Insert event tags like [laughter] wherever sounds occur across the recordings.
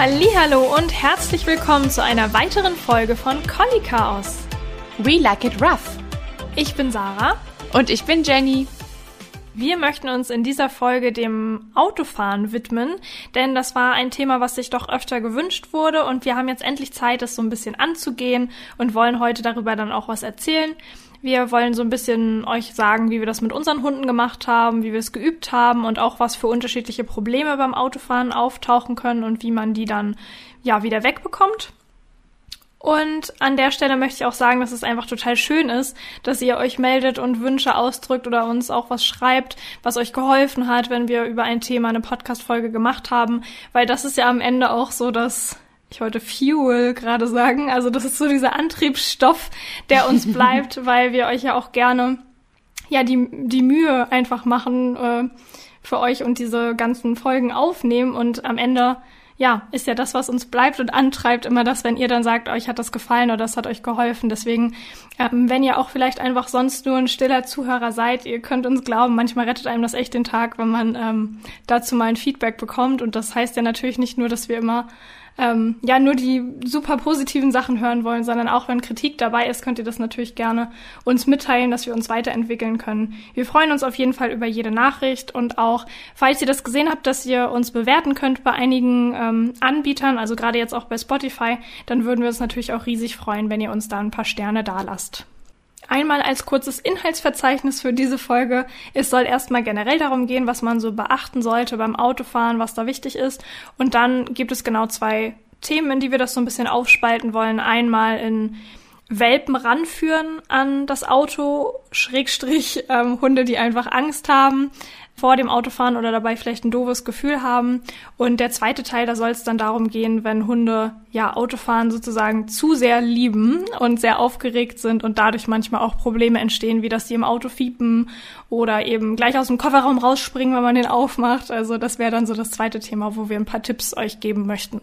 Hallo und herzlich willkommen zu einer weiteren Folge von Collie Chaos. We like it rough. Ich bin Sarah und ich bin Jenny. Wir möchten uns in dieser Folge dem Autofahren widmen, denn das war ein Thema, was sich doch öfter gewünscht wurde und wir haben jetzt endlich Zeit, das so ein bisschen anzugehen und wollen heute darüber dann auch was erzählen. Wir wollen so ein bisschen euch sagen, wie wir das mit unseren Hunden gemacht haben, wie wir es geübt haben und auch was für unterschiedliche Probleme beim Autofahren auftauchen können und wie man die dann ja wieder wegbekommt. Und an der Stelle möchte ich auch sagen, dass es einfach total schön ist, dass ihr euch meldet und Wünsche ausdrückt oder uns auch was schreibt, was euch geholfen hat, wenn wir über ein Thema eine Podcast-Folge gemacht haben, weil das ist ja am Ende auch so dass ich wollte Fuel gerade sagen. Also das ist so dieser Antriebsstoff, der uns [laughs] bleibt, weil wir euch ja auch gerne ja die die Mühe einfach machen äh, für euch und diese ganzen Folgen aufnehmen und am Ende ja, ist ja das, was uns bleibt und antreibt, immer das, wenn ihr dann sagt, euch hat das gefallen oder das hat euch geholfen. Deswegen, ähm, wenn ihr auch vielleicht einfach sonst nur ein stiller Zuhörer seid, ihr könnt uns glauben, manchmal rettet einem das echt den Tag, wenn man ähm, dazu mal ein Feedback bekommt. Und das heißt ja natürlich nicht nur, dass wir immer ähm, ja nur die super positiven Sachen hören wollen, sondern auch wenn Kritik dabei ist, könnt ihr das natürlich gerne uns mitteilen, dass wir uns weiterentwickeln können. Wir freuen uns auf jeden Fall über jede Nachricht und auch, falls ihr das gesehen habt, dass ihr uns bewerten könnt bei einigen ähm, Anbietern, also gerade jetzt auch bei Spotify, dann würden wir uns natürlich auch riesig freuen, wenn ihr uns da ein paar Sterne dalasst. Einmal als kurzes Inhaltsverzeichnis für diese Folge. Es soll erstmal generell darum gehen, was man so beachten sollte beim Autofahren, was da wichtig ist. Und dann gibt es genau zwei Themen, in die wir das so ein bisschen aufspalten wollen. Einmal in Welpen ranführen an das Auto, Schrägstrich ähm, Hunde, die einfach Angst haben vor dem Autofahren oder dabei vielleicht ein doofes Gefühl haben. Und der zweite Teil, da soll es dann darum gehen, wenn Hunde ja Autofahren sozusagen zu sehr lieben und sehr aufgeregt sind und dadurch manchmal auch Probleme entstehen, wie dass sie im Auto fiepen oder eben gleich aus dem Kofferraum rausspringen, wenn man den aufmacht. Also das wäre dann so das zweite Thema, wo wir ein paar Tipps euch geben möchten.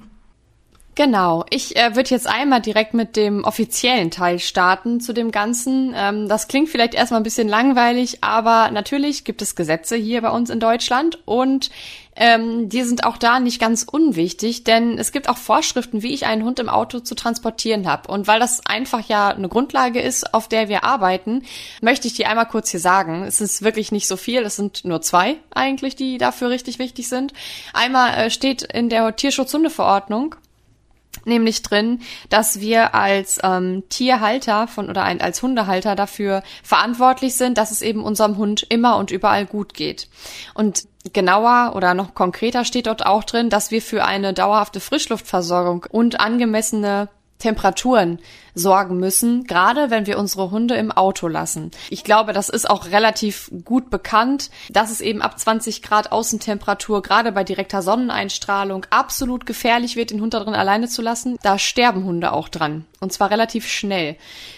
Genau, ich äh, würde jetzt einmal direkt mit dem offiziellen Teil starten zu dem Ganzen. Ähm, das klingt vielleicht erstmal ein bisschen langweilig, aber natürlich gibt es Gesetze hier bei uns in Deutschland und ähm, die sind auch da nicht ganz unwichtig, denn es gibt auch Vorschriften, wie ich einen Hund im Auto zu transportieren habe. Und weil das einfach ja eine Grundlage ist, auf der wir arbeiten, möchte ich die einmal kurz hier sagen. Es ist wirklich nicht so viel, es sind nur zwei eigentlich, die dafür richtig wichtig sind. Einmal äh, steht in der Tierschutzhundeverordnung, nämlich drin, dass wir als ähm, Tierhalter von oder ein, als Hundehalter dafür verantwortlich sind, dass es eben unserem Hund immer und überall gut geht. Und genauer oder noch konkreter steht dort auch drin, dass wir für eine dauerhafte Frischluftversorgung und angemessene Temperaturen sorgen müssen, gerade wenn wir unsere Hunde im Auto lassen. Ich glaube, das ist auch relativ gut bekannt, dass es eben ab 20 Grad Außentemperatur, gerade bei direkter Sonneneinstrahlung, absolut gefährlich wird, den Hund da drin alleine zu lassen. Da sterben Hunde auch dran. Und zwar relativ schnell.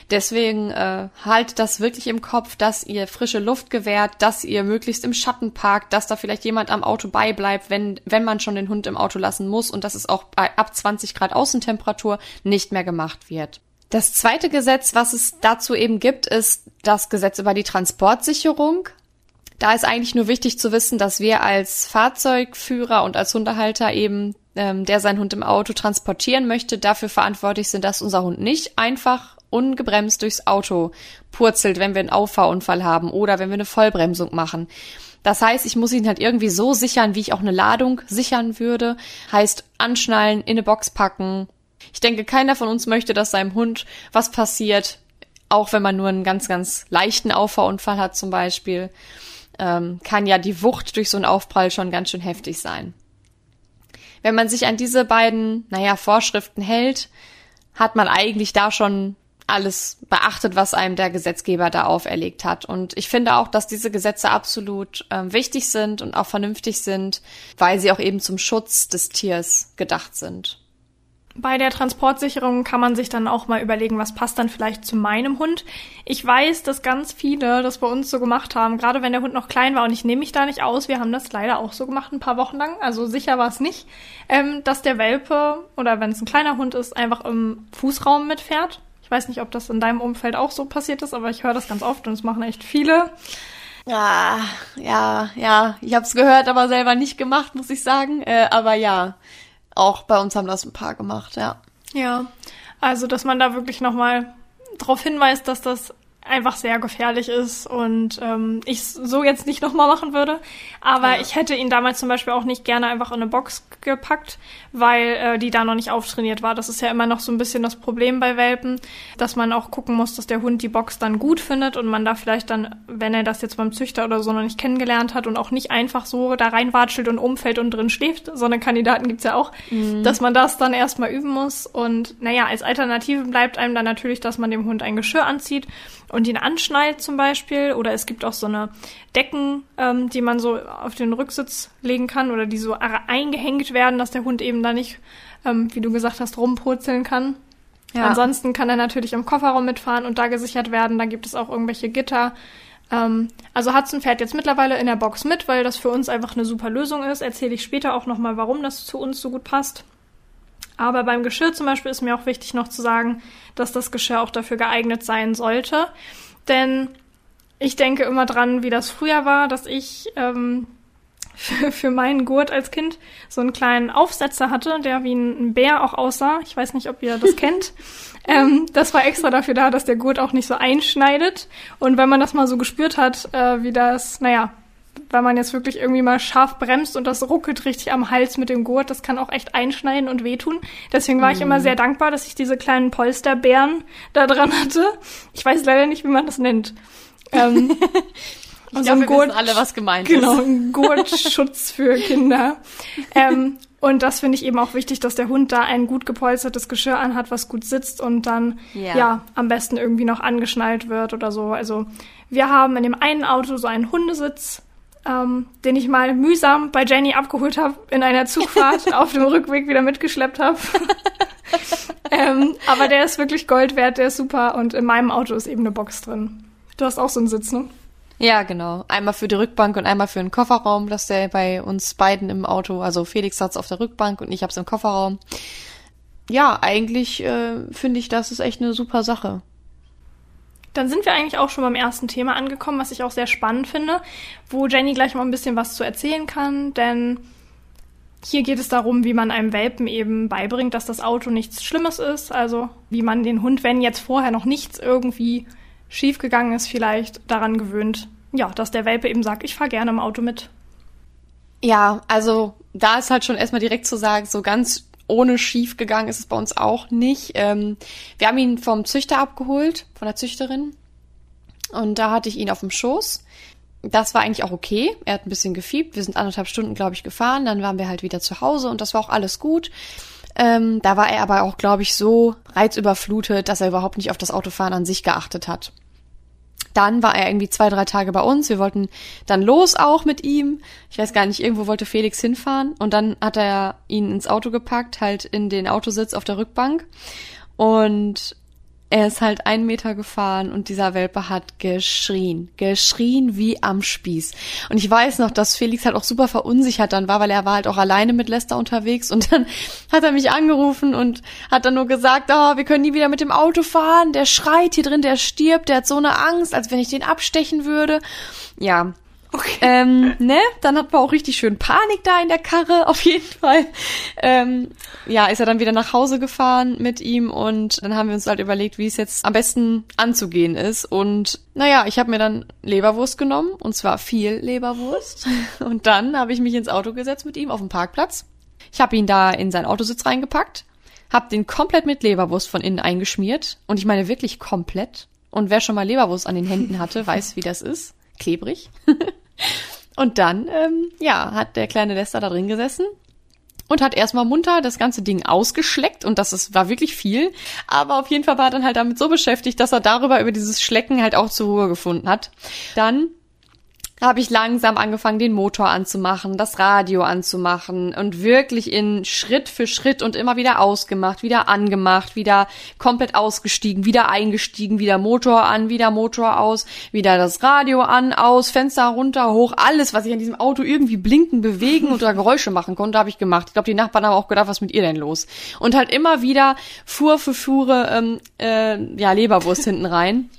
Deswegen äh, haltet das wirklich im Kopf, dass ihr frische Luft gewährt, dass ihr möglichst im Schatten parkt, dass da vielleicht jemand am Auto beibleibt, wenn, wenn man schon den Hund im Auto lassen muss und dass es auch ab 20 Grad Außentemperatur nicht mehr gemacht wird. Das zweite Gesetz, was es dazu eben gibt, ist das Gesetz über die Transportsicherung. Da ist eigentlich nur wichtig zu wissen, dass wir als Fahrzeugführer und als Hundehalter eben, ähm, der seinen Hund im Auto transportieren möchte, dafür verantwortlich sind, dass unser Hund nicht einfach ungebremst durchs Auto purzelt, wenn wir einen Auffahrunfall haben oder wenn wir eine Vollbremsung machen. Das heißt, ich muss ihn halt irgendwie so sichern, wie ich auch eine Ladung sichern würde. Heißt, anschnallen, in eine Box packen, ich denke, keiner von uns möchte, dass seinem Hund was passiert, auch wenn man nur einen ganz, ganz leichten Auffahrunfall hat zum Beispiel, ähm, kann ja die Wucht durch so einen Aufprall schon ganz schön heftig sein. Wenn man sich an diese beiden, naja, Vorschriften hält, hat man eigentlich da schon alles beachtet, was einem der Gesetzgeber da auferlegt hat. Und ich finde auch, dass diese Gesetze absolut äh, wichtig sind und auch vernünftig sind, weil sie auch eben zum Schutz des Tiers gedacht sind. Bei der Transportsicherung kann man sich dann auch mal überlegen, was passt dann vielleicht zu meinem Hund. Ich weiß, dass ganz viele das bei uns so gemacht haben, gerade wenn der Hund noch klein war und ich nehme mich da nicht aus. Wir haben das leider auch so gemacht, ein paar Wochen lang. Also sicher war es nicht, ähm, dass der Welpe oder wenn es ein kleiner Hund ist, einfach im Fußraum mitfährt. Ich weiß nicht, ob das in deinem Umfeld auch so passiert ist, aber ich höre das ganz oft und es machen echt viele. Ja, ja, ja. Ich habe es gehört, aber selber nicht gemacht, muss ich sagen. Äh, aber ja auch bei uns haben das ein paar gemacht, ja. Ja, also dass man da wirklich nochmal darauf hinweist, dass das einfach sehr gefährlich ist und ähm, ich so jetzt nicht nochmal machen würde. Aber ja. ich hätte ihn damals zum Beispiel auch nicht gerne einfach in eine Box gepackt, weil äh, die da noch nicht auftrainiert war. Das ist ja immer noch so ein bisschen das Problem bei Welpen, dass man auch gucken muss, dass der Hund die Box dann gut findet und man da vielleicht dann, wenn er das jetzt beim Züchter oder so noch nicht kennengelernt hat und auch nicht einfach so da reinwatschelt und umfällt und drin schläft, so eine Kandidaten gibt's ja auch, mhm. dass man das dann erstmal üben muss. Und naja, als Alternative bleibt einem dann natürlich, dass man dem Hund ein Geschirr anzieht und ihn anschnallt zum Beispiel. Oder es gibt auch so eine Decken, ähm, die man so auf den Rücksitz legen kann oder die so eingehängt werden, dass der Hund eben da nicht, ähm, wie du gesagt hast, rumpurzeln kann. Ja. Ansonsten kann er natürlich im Kofferraum mitfahren und da gesichert werden. Da gibt es auch irgendwelche Gitter. Ähm, also Hudson fährt jetzt mittlerweile in der Box mit, weil das für uns einfach eine super Lösung ist. Erzähle ich später auch nochmal, warum das zu uns so gut passt. Aber beim Geschirr zum Beispiel ist mir auch wichtig noch zu sagen, dass das Geschirr auch dafür geeignet sein sollte. Denn ich denke immer dran, wie das früher war, dass ich ähm, [laughs] für, für meinen Gurt als Kind so einen kleinen Aufsetzer hatte, der wie ein Bär auch aussah. Ich weiß nicht, ob ihr das [laughs] kennt. Ähm, das war extra dafür da, dass der Gurt auch nicht so einschneidet. Und wenn man das mal so gespürt hat, äh, wie das, naja, weil man jetzt wirklich irgendwie mal scharf bremst und das ruckelt richtig am Hals mit dem Gurt, das kann auch echt einschneiden und wehtun. Deswegen war mhm. ich immer mhm. sehr dankbar, dass ich diese kleinen Polsterbären da dran hatte. Ich weiß leider nicht, wie man das nennt. Ähm, [laughs] ich also glaube, wir Gurt, wissen alle, was gemeint genau, ist. Genau, ein Gurtschutz für Kinder. ähm, und das finde ich eben auch wichtig, dass der Hund da ein gut gepolstertes Geschirr anhat, was gut sitzt und dann yeah. ja am besten irgendwie noch angeschnallt wird oder so. Also wir haben in dem einen Auto so einen Hundesitz, ähm, den ich mal mühsam bei Jenny abgeholt habe in einer Zugfahrt [laughs] auf dem Rückweg wieder mitgeschleppt habe. [laughs] ähm, aber der ist wirklich Gold wert, der ist super und in meinem Auto ist eben eine Box drin. Du hast auch so einen Sitz, ne? Ja, genau. Einmal für die Rückbank und einmal für den Kofferraum, dass der bei uns beiden im Auto, also Felix hat's auf der Rückbank und ich hab's im Kofferraum. Ja, eigentlich äh, finde ich, das ist echt eine super Sache. Dann sind wir eigentlich auch schon beim ersten Thema angekommen, was ich auch sehr spannend finde, wo Jenny gleich mal ein bisschen was zu erzählen kann, denn hier geht es darum, wie man einem Welpen eben beibringt, dass das Auto nichts Schlimmes ist, also wie man den Hund, wenn jetzt vorher noch nichts irgendwie schiefgegangen ist, vielleicht daran gewöhnt, ja, dass der Welpe eben sagt, ich fahre gerne im Auto mit. Ja, also da ist halt schon erstmal direkt zu sagen, so ganz ohne schief gegangen ist es bei uns auch nicht. Ähm, wir haben ihn vom Züchter abgeholt, von der Züchterin. Und da hatte ich ihn auf dem Schoß. Das war eigentlich auch okay. Er hat ein bisschen gefiebt. Wir sind anderthalb Stunden, glaube ich, gefahren. Dann waren wir halt wieder zu Hause und das war auch alles gut. Ähm, da war er aber auch, glaube ich, so reizüberflutet, dass er überhaupt nicht auf das Autofahren an sich geachtet hat dann war er irgendwie zwei, drei Tage bei uns. Wir wollten dann los auch mit ihm. Ich weiß gar nicht, irgendwo wollte Felix hinfahren. Und dann hat er ihn ins Auto gepackt, halt in den Autositz auf der Rückbank. Und er ist halt einen Meter gefahren und dieser Welpe hat geschrien. Geschrien wie am Spieß. Und ich weiß noch, dass Felix halt auch super verunsichert dann war, weil er war halt auch alleine mit Lester unterwegs und dann [laughs] hat er mich angerufen und hat dann nur gesagt, oh, wir können nie wieder mit dem Auto fahren, der schreit hier drin, der stirbt, der hat so eine Angst, als wenn ich den abstechen würde. Ja, Okay. [laughs] Ähm, ne? Dann hat man auch richtig schön Panik da in der Karre, [laughs] auf jeden Fall. Ähm, ja, ist er dann wieder nach Hause gefahren mit ihm und dann haben wir uns halt überlegt, wie es jetzt am besten anzugehen ist. Und naja, ich habe mir dann Leberwurst genommen und zwar viel Leberwurst. [laughs] Und dann habe ich mich ins Auto gesetzt mit ihm auf dem Parkplatz. Ich habe ihn da in seinen Autositz reingepackt, habe den komplett mit Leberwurst von innen eingeschmiert und ich meine wirklich komplett. Und wer schon mal Leberwurst an den Händen hatte, weiß, wie das ist klebrig. Und dann, ähm, ja, hat der kleine Lester da drin gesessen und hat erstmal munter das ganze Ding ausgeschleckt und das ist, war wirklich viel. Aber auf jeden Fall war er dann halt damit so beschäftigt, dass er darüber über dieses Schlecken halt auch zur Ruhe gefunden hat. Dann habe ich langsam angefangen, den Motor anzumachen, das Radio anzumachen und wirklich in Schritt für Schritt und immer wieder ausgemacht, wieder angemacht, wieder komplett ausgestiegen, wieder eingestiegen, wieder Motor an, wieder Motor aus, wieder das Radio an, aus, Fenster runter, hoch, alles, was ich an diesem Auto irgendwie blinken, bewegen oder [laughs] Geräusche machen konnte, habe ich gemacht. Ich glaube, die Nachbarn haben auch gedacht, was mit ihr denn los? Und halt immer wieder Fuhr für Fuhre ähm, äh, ja Leberwurst hinten rein.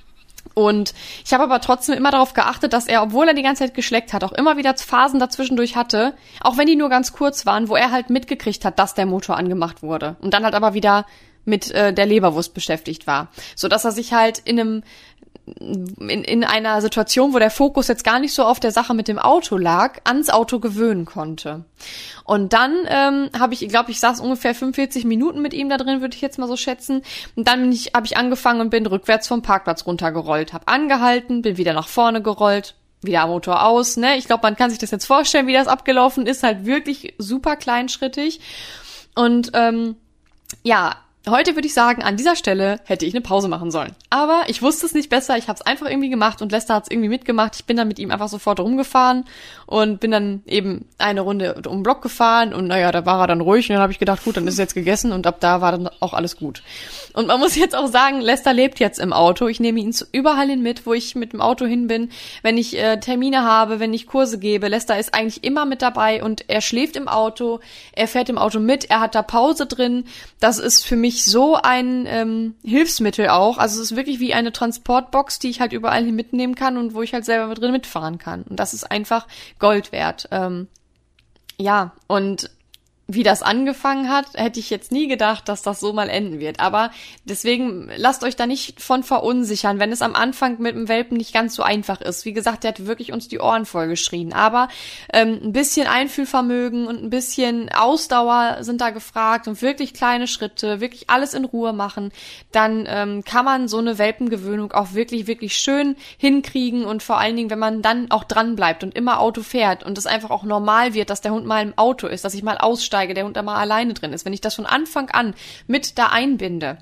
Und ich habe aber trotzdem immer darauf geachtet, dass er, obwohl er die ganze Zeit geschleckt hat, auch immer wieder Phasen dazwischendurch hatte, auch wenn die nur ganz kurz waren, wo er halt mitgekriegt hat, dass der Motor angemacht wurde. Und dann halt aber wieder mit äh, der Leberwurst beschäftigt war. So dass er sich halt in einem in, in einer Situation, wo der Fokus jetzt gar nicht so auf der Sache mit dem Auto lag, ans Auto gewöhnen konnte. Und dann ähm, habe ich, glaube ich, saß ungefähr 45 Minuten mit ihm da drin, würde ich jetzt mal so schätzen. Und dann ich, habe ich angefangen und bin rückwärts vom Parkplatz runtergerollt, habe angehalten, bin wieder nach vorne gerollt, wieder am Motor aus. Ne, ich glaube, man kann sich das jetzt vorstellen, wie das abgelaufen ist, halt wirklich super kleinschrittig. Und ähm, ja, Heute würde ich sagen, an dieser Stelle hätte ich eine Pause machen sollen. Aber ich wusste es nicht besser, ich habe es einfach irgendwie gemacht und Lester hat es irgendwie mitgemacht. Ich bin dann mit ihm einfach sofort rumgefahren und bin dann eben eine Runde um den Block gefahren und naja, da war er dann ruhig und dann habe ich gedacht, gut, dann ist jetzt gegessen und ab da war dann auch alles gut. Und man muss jetzt auch sagen, Lester lebt jetzt im Auto. Ich nehme ihn überall hin mit, wo ich mit dem Auto hin bin. Wenn ich äh, Termine habe, wenn ich Kurse gebe, Lester ist eigentlich immer mit dabei und er schläft im Auto, er fährt im Auto mit, er hat da Pause drin. Das ist für mich so ein ähm, Hilfsmittel auch. Also es ist wirklich wie eine Transportbox, die ich halt überall hin mitnehmen kann und wo ich halt selber drin mitfahren kann. Und das ist einfach Gold wert. Ähm, ja, und wie das angefangen hat, hätte ich jetzt nie gedacht, dass das so mal enden wird. Aber deswegen lasst euch da nicht von verunsichern, wenn es am Anfang mit dem Welpen nicht ganz so einfach ist. Wie gesagt, der hat wirklich uns die Ohren vollgeschrien. Aber ähm, ein bisschen Einfühlvermögen und ein bisschen Ausdauer sind da gefragt und wirklich kleine Schritte, wirklich alles in Ruhe machen. Dann ähm, kann man so eine Welpengewöhnung auch wirklich, wirklich schön hinkriegen und vor allen Dingen, wenn man dann auch dran bleibt und immer Auto fährt und es einfach auch normal wird, dass der Hund mal im Auto ist, dass ich mal aussteige einsteige, der Hund da mal alleine drin ist, wenn ich das von Anfang an mit da einbinde,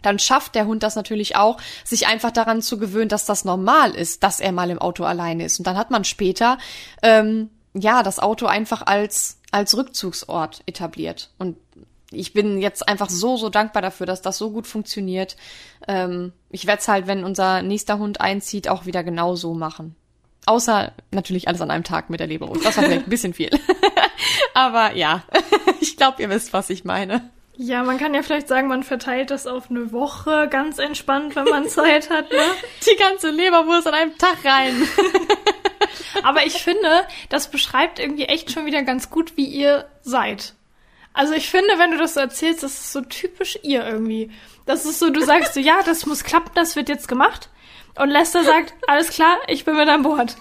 dann schafft der Hund das natürlich auch, sich einfach daran zu gewöhnen, dass das normal ist, dass er mal im Auto alleine ist. Und dann hat man später ähm, ja das Auto einfach als als Rückzugsort etabliert. Und ich bin jetzt einfach so so dankbar dafür, dass das so gut funktioniert. Ähm, ich werde es halt, wenn unser nächster Hund einzieht, auch wieder genau so machen. Außer natürlich alles an einem Tag mit der Leberwurst. Das war vielleicht ein bisschen viel. [laughs] Aber ja, [laughs] ich glaube, ihr wisst, was ich meine. Ja, man kann ja vielleicht sagen, man verteilt das auf eine Woche ganz entspannt, wenn man Zeit hat, ne? [laughs] Die ganze Leberwurst an einem Tag rein. [laughs] Aber ich finde, das beschreibt irgendwie echt schon wieder ganz gut, wie ihr seid. Also ich finde, wenn du das so erzählst, das ist so typisch ihr irgendwie. Das ist so, du sagst so, ja, das muss klappen, das wird jetzt gemacht. Und Lester sagt, alles klar, ich bin mit an Bord.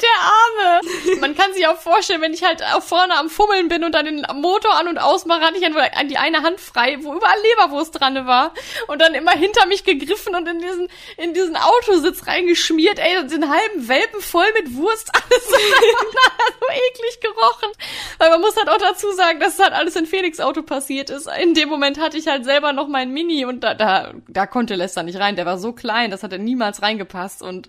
Der Arme. Man kann sich auch vorstellen, wenn ich halt vorne am Fummeln bin und dann den Motor an und ausmache, hatte ich an die eine Hand frei, wo überall Leberwurst dran war. Und dann immer hinter mich gegriffen und in diesen, in diesen Autositz reingeschmiert. Ey, den halben Welpen voll mit Wurst. [laughs] Alles so, so eklig gerochen. Weil man muss halt auch dazu sagen, dass es halt alles in Felix Auto passiert ist. In dem Moment hatte ich halt selber noch mein Mini und da, da, da konnte Lester nicht rein. Der war so klein, das hat er niemals reingepasst und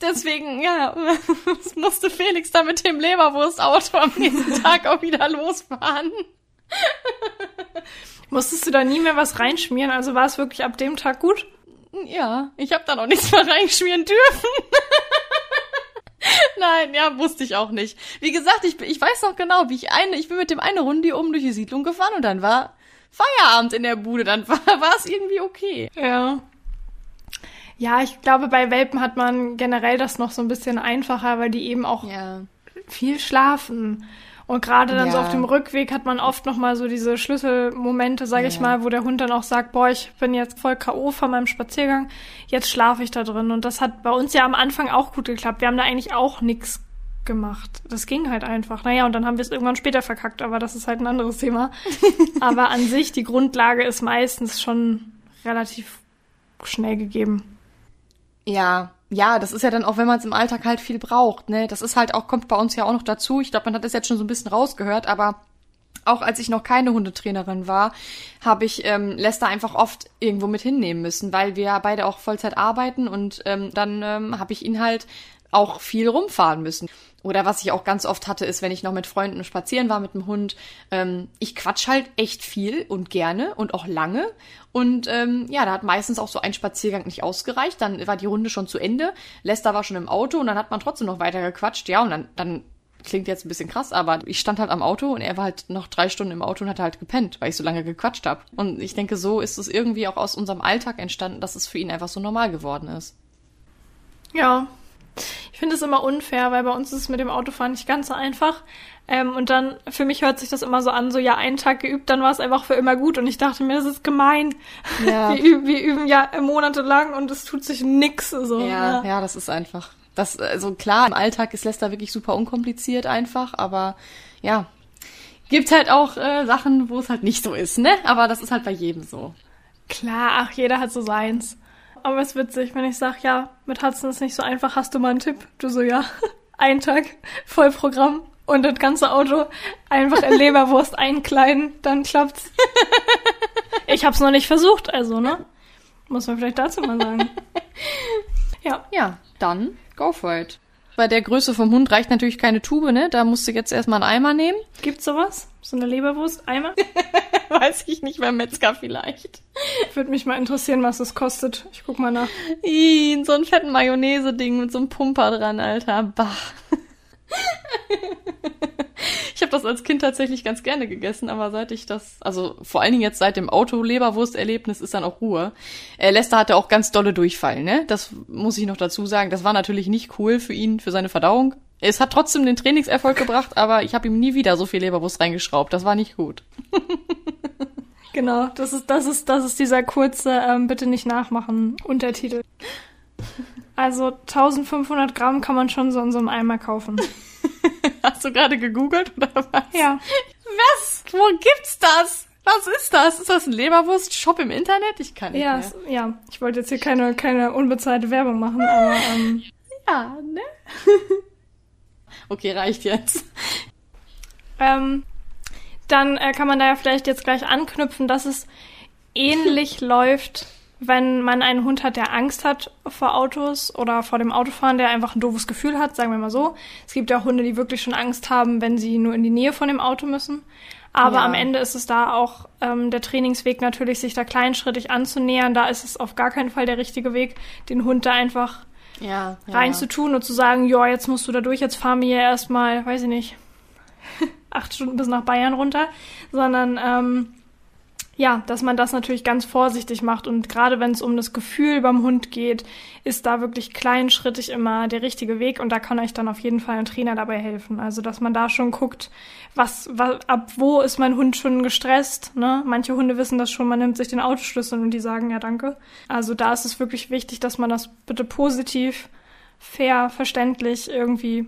Deswegen, ja, [laughs] musste Felix da mit dem Leberwurstauto am nächsten [laughs] Tag auch wieder losfahren. [laughs] Musstest du da nie mehr was reinschmieren? Also war es wirklich ab dem Tag gut? Ja, ich habe da noch nichts mehr reinschmieren dürfen. Nein, ja, wusste ich auch nicht. Wie gesagt, ich, ich weiß noch genau, wie ich eine, ich bin mit dem eine Runde hier oben durch die Siedlung gefahren und dann war Feierabend in der Bude, dann war, war es irgendwie okay. Ja. Ja, ich glaube, bei Welpen hat man generell das noch so ein bisschen einfacher, weil die eben auch ja. viel schlafen. Und gerade dann ja. so auf dem Rückweg hat man oft noch mal so diese Schlüsselmomente, sage ja. ich mal, wo der Hund dann auch sagt, boah, ich bin jetzt voll K.O. von meinem Spaziergang, jetzt schlafe ich da drin. Und das hat bei uns ja am Anfang auch gut geklappt. Wir haben da eigentlich auch nichts gemacht. Das ging halt einfach. Naja, und dann haben wir es irgendwann später verkackt, aber das ist halt ein anderes Thema. [laughs] aber an sich, die Grundlage ist meistens schon relativ schnell gegeben. Ja, ja, das ist ja dann auch, wenn man es im Alltag halt viel braucht, ne? Das ist halt auch, kommt bei uns ja auch noch dazu. Ich glaube, man hat das jetzt schon so ein bisschen rausgehört, aber auch als ich noch keine Hundetrainerin war, habe ich ähm, Lester einfach oft irgendwo mit hinnehmen müssen, weil wir beide auch Vollzeit arbeiten und ähm, dann ähm, habe ich ihn halt auch viel rumfahren müssen. Oder was ich auch ganz oft hatte, ist, wenn ich noch mit Freunden spazieren war mit dem Hund, ähm, ich quatsch halt echt viel und gerne und auch lange. Und ähm, ja, da hat meistens auch so ein Spaziergang nicht ausgereicht. Dann war die Runde schon zu Ende. Lester war schon im Auto und dann hat man trotzdem noch weiter gequatscht. Ja, und dann, dann klingt jetzt ein bisschen krass, aber ich stand halt am Auto und er war halt noch drei Stunden im Auto und hat halt gepennt, weil ich so lange gequatscht habe. Und ich denke, so ist es irgendwie auch aus unserem Alltag entstanden, dass es für ihn einfach so normal geworden ist. Ja, ich finde es immer unfair, weil bei uns ist es mit dem Autofahren nicht ganz so einfach. Ähm, und dann, für mich hört sich das immer so an, so ja, einen Tag geübt, dann war es einfach für immer gut. Und ich dachte mir, das ist gemein. Ja. [laughs] Wir, üben, wir üben ja monatelang und es tut sich nix. So. Ja, ja, ja, das ist einfach. Das, also klar, im Alltag ist Lester wirklich super unkompliziert einfach, aber ja, gibt halt auch äh, Sachen, wo es halt nicht so ist, ne? Aber das ist halt bei jedem so. Klar, ach, jeder hat so seins. Aber es ist witzig, wenn ich sag, ja, mit Hudson ist nicht so einfach, hast du mal einen Tipp? Du so, ja, [laughs] ein Tag, Vollprogramm und das ganze Auto einfach in Leberwurst [laughs] einkleiden, dann klappt's. [laughs] Ich hab's noch nicht versucht, also, ne? Muss man vielleicht dazu mal sagen. Ja. Ja, dann go for it. Bei der Größe vom Hund reicht natürlich keine Tube, ne? Da musst du jetzt erstmal einen Eimer nehmen. Gibt's sowas? So eine Leberwurst? Eimer? [laughs] Weiß ich nicht, beim Metzger vielleicht. Würde mich mal interessieren, was das kostet. Ich guck mal nach. Ih, so ein fetten Mayonnaise-Ding mit so einem Pumper dran, Alter. Bah. [laughs] Ich habe das als Kind tatsächlich ganz gerne gegessen, aber seit ich das, also vor allen Dingen jetzt seit dem Auto-Leberwurst-Erlebnis ist dann auch Ruhe. Äh, Lester hatte auch ganz dolle Durchfall, ne? Das muss ich noch dazu sagen. Das war natürlich nicht cool für ihn, für seine Verdauung. Es hat trotzdem den Trainingserfolg gebracht, aber ich habe ihm nie wieder so viel Leberwurst reingeschraubt. Das war nicht gut. [laughs] genau, das ist, das ist, das ist dieser kurze ähm, Bitte nicht nachmachen Untertitel. [laughs] Also 1500 Gramm kann man schon so in so einem Eimer kaufen. [laughs] Hast du gerade gegoogelt oder was? Ja. Was? Wo gibt's das? Was ist das? Ist das ein Leberwurst-Shop im Internet? Ich kann nicht ja, mehr. Ja, ich wollte jetzt hier keine, keine unbezahlte Werbung machen, aber ähm, ja, ne? [laughs] okay, reicht jetzt. Ähm, dann äh, kann man da ja vielleicht jetzt gleich anknüpfen, dass es [laughs] ähnlich läuft wenn man einen Hund hat, der Angst hat vor Autos oder vor dem Autofahren, der einfach ein doofes Gefühl hat, sagen wir mal so. Es gibt ja auch Hunde, die wirklich schon Angst haben, wenn sie nur in die Nähe von dem Auto müssen. Aber ja. am Ende ist es da auch ähm, der Trainingsweg natürlich, sich da kleinschrittig anzunähern. Da ist es auf gar keinen Fall der richtige Weg, den Hund da einfach ja, ja. reinzutun und zu sagen, ja, jetzt musst du da durch, jetzt fahren wir erstmal, weiß ich nicht, [laughs] acht Stunden bis nach Bayern runter, sondern ähm, ja, dass man das natürlich ganz vorsichtig macht und gerade wenn es um das Gefühl beim Hund geht, ist da wirklich kleinschrittig immer der richtige Weg und da kann euch dann auf jeden Fall ein Trainer dabei helfen. Also, dass man da schon guckt, was, was ab wo ist mein Hund schon gestresst, ne? Manche Hunde wissen das schon, man nimmt sich den Autoschlüssel und die sagen ja danke. Also, da ist es wirklich wichtig, dass man das bitte positiv, fair, verständlich irgendwie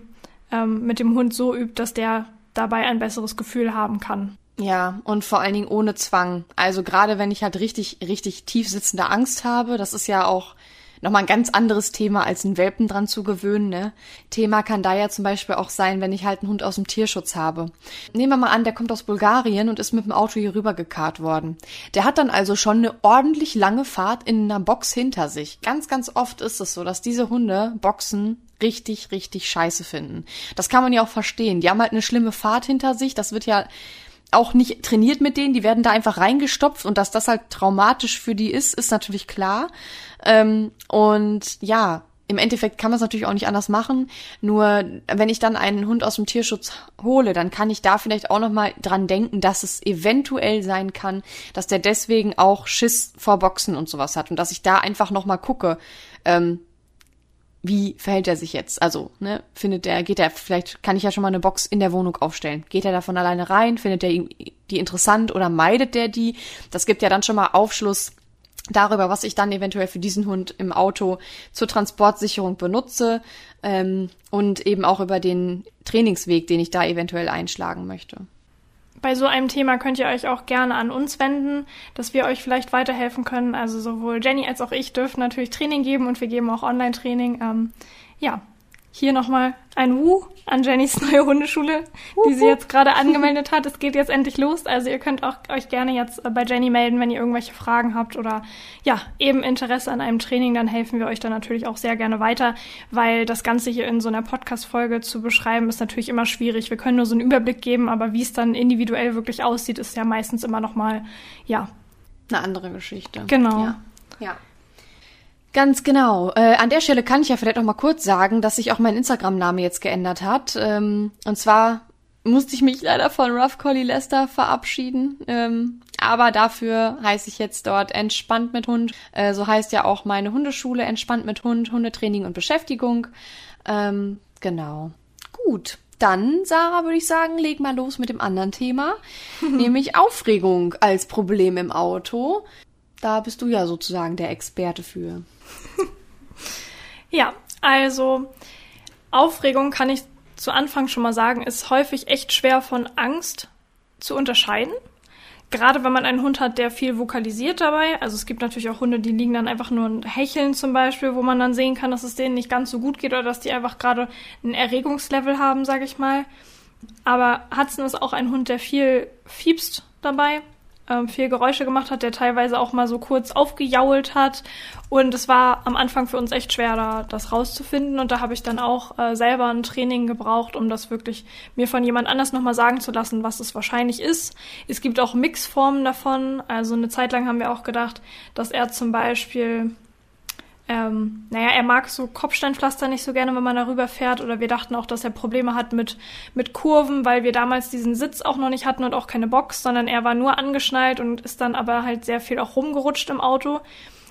ähm, mit dem Hund so übt, dass der dabei ein besseres Gefühl haben kann. Ja, und vor allen Dingen ohne Zwang. Also gerade wenn ich halt richtig, richtig tief sitzende Angst habe, das ist ja auch nochmal ein ganz anderes Thema, als einen Welpen dran zu gewöhnen. Ne? Thema kann da ja zum Beispiel auch sein, wenn ich halt einen Hund aus dem Tierschutz habe. Nehmen wir mal an, der kommt aus Bulgarien und ist mit dem Auto hier rüber gekarrt worden. Der hat dann also schon eine ordentlich lange Fahrt in einer Box hinter sich. Ganz, ganz oft ist es so, dass diese Hunde Boxen richtig, richtig scheiße finden. Das kann man ja auch verstehen. Die haben halt eine schlimme Fahrt hinter sich. Das wird ja auch nicht trainiert mit denen, die werden da einfach reingestopft und dass das halt traumatisch für die ist, ist natürlich klar. Ähm, und ja, im Endeffekt kann man es natürlich auch nicht anders machen. Nur wenn ich dann einen Hund aus dem Tierschutz hole, dann kann ich da vielleicht auch noch mal dran denken, dass es eventuell sein kann, dass der deswegen auch Schiss vor Boxen und sowas hat und dass ich da einfach noch mal gucke. Ähm, wie verhält er sich jetzt? Also, ne, findet er, geht er, vielleicht kann ich ja schon mal eine Box in der Wohnung aufstellen. Geht er da von alleine rein? Findet er die interessant oder meidet der die? Das gibt ja dann schon mal Aufschluss darüber, was ich dann eventuell für diesen Hund im Auto zur Transportsicherung benutze ähm, und eben auch über den Trainingsweg, den ich da eventuell einschlagen möchte. Bei so einem Thema könnt ihr euch auch gerne an uns wenden, dass wir euch vielleicht weiterhelfen können. Also sowohl Jenny als auch ich dürfen natürlich Training geben und wir geben auch Online-Training. Ähm, ja, hier nochmal ein Wu an Jennys neue Hundeschule, die sie jetzt gerade angemeldet hat. Es geht jetzt endlich los. Also ihr könnt auch euch gerne jetzt bei Jenny melden, wenn ihr irgendwelche Fragen habt oder ja, eben Interesse an einem Training, dann helfen wir euch da natürlich auch sehr gerne weiter, weil das Ganze hier in so einer Podcast-Folge zu beschreiben ist natürlich immer schwierig. Wir können nur so einen Überblick geben, aber wie es dann individuell wirklich aussieht, ist ja meistens immer nochmal, ja. Eine andere Geschichte. Genau. Ja. ja. Ganz genau. Äh, an der Stelle kann ich ja vielleicht noch mal kurz sagen, dass sich auch mein Instagram-Name jetzt geändert hat. Ähm, und zwar musste ich mich leider von Rough Collie Lester verabschieden. Ähm, aber dafür heiße ich jetzt dort Entspannt mit Hund. Äh, so heißt ja auch meine Hundeschule Entspannt mit Hund, Hundetraining und Beschäftigung. Ähm, genau. Gut. Dann, Sarah, würde ich sagen, leg mal los mit dem anderen Thema, [laughs] nämlich Aufregung als Problem im Auto. Da bist du ja sozusagen der Experte für. [laughs] ja, also Aufregung kann ich zu Anfang schon mal sagen, ist häufig echt schwer von Angst zu unterscheiden. Gerade wenn man einen Hund hat, der viel vokalisiert dabei. Also es gibt natürlich auch Hunde, die liegen dann einfach nur und hecheln zum Beispiel, wo man dann sehen kann, dass es denen nicht ganz so gut geht oder dass die einfach gerade ein Erregungslevel haben, sage ich mal. Aber Hudson ist auch ein Hund, der viel fiebst dabei ähm, viel Geräusche gemacht hat, der teilweise auch mal so kurz aufgejault hat. Und es war am Anfang für uns echt schwer, da das rauszufinden. Und da habe ich dann auch äh, selber ein Training gebraucht, um das wirklich mir von jemand anders nochmal sagen zu lassen, was es wahrscheinlich ist. Es gibt auch Mixformen davon. Also eine Zeit lang haben wir auch gedacht, dass er zum Beispiel ähm, naja, er mag so Kopfsteinpflaster nicht so gerne, wenn man darüber fährt. Oder wir dachten auch, dass er Probleme hat mit, mit Kurven, weil wir damals diesen Sitz auch noch nicht hatten und auch keine Box, sondern er war nur angeschnallt und ist dann aber halt sehr viel auch rumgerutscht im Auto.